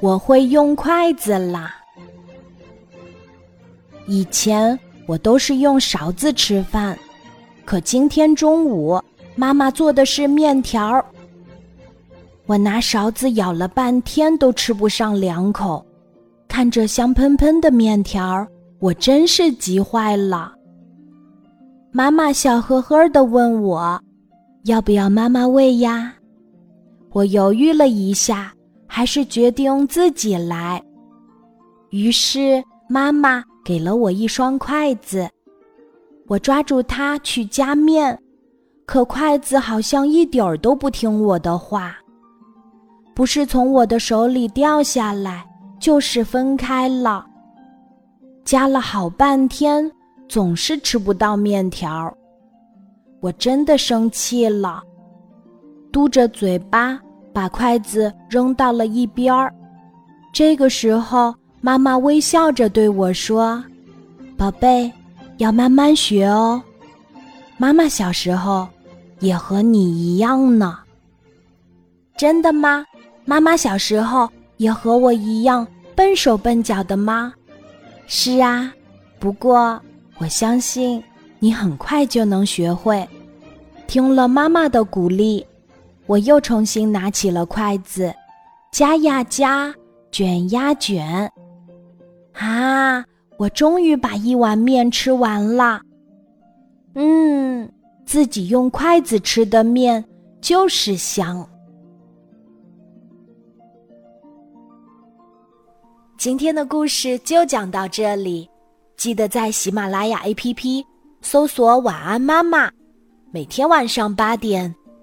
我会用筷子啦。以前我都是用勺子吃饭，可今天中午妈妈做的是面条。我拿勺子舀了半天都吃不上两口，看着香喷喷的面条，我真是急坏了。妈妈笑呵呵的问我：“要不要妈妈喂呀？”我犹豫了一下，还是决定自己来。于是妈妈给了我一双筷子，我抓住它去夹面，可筷子好像一点儿都不听我的话。不是从我的手里掉下来，就是分开了。夹了好半天，总是吃不到面条。我真的生气了，嘟着嘴巴把筷子扔到了一边儿。这个时候，妈妈微笑着对我说：“宝贝，要慢慢学哦。妈妈小时候也和你一样呢。”真的吗？妈妈小时候也和我一样笨手笨脚的吗？是啊，不过我相信你很快就能学会。听了妈妈的鼓励，我又重新拿起了筷子，夹呀夹，卷呀卷。啊，我终于把一碗面吃完了。嗯，自己用筷子吃的面就是香。今天的故事就讲到这里，记得在喜马拉雅 APP 搜索“晚安妈妈”，每天晚上八点，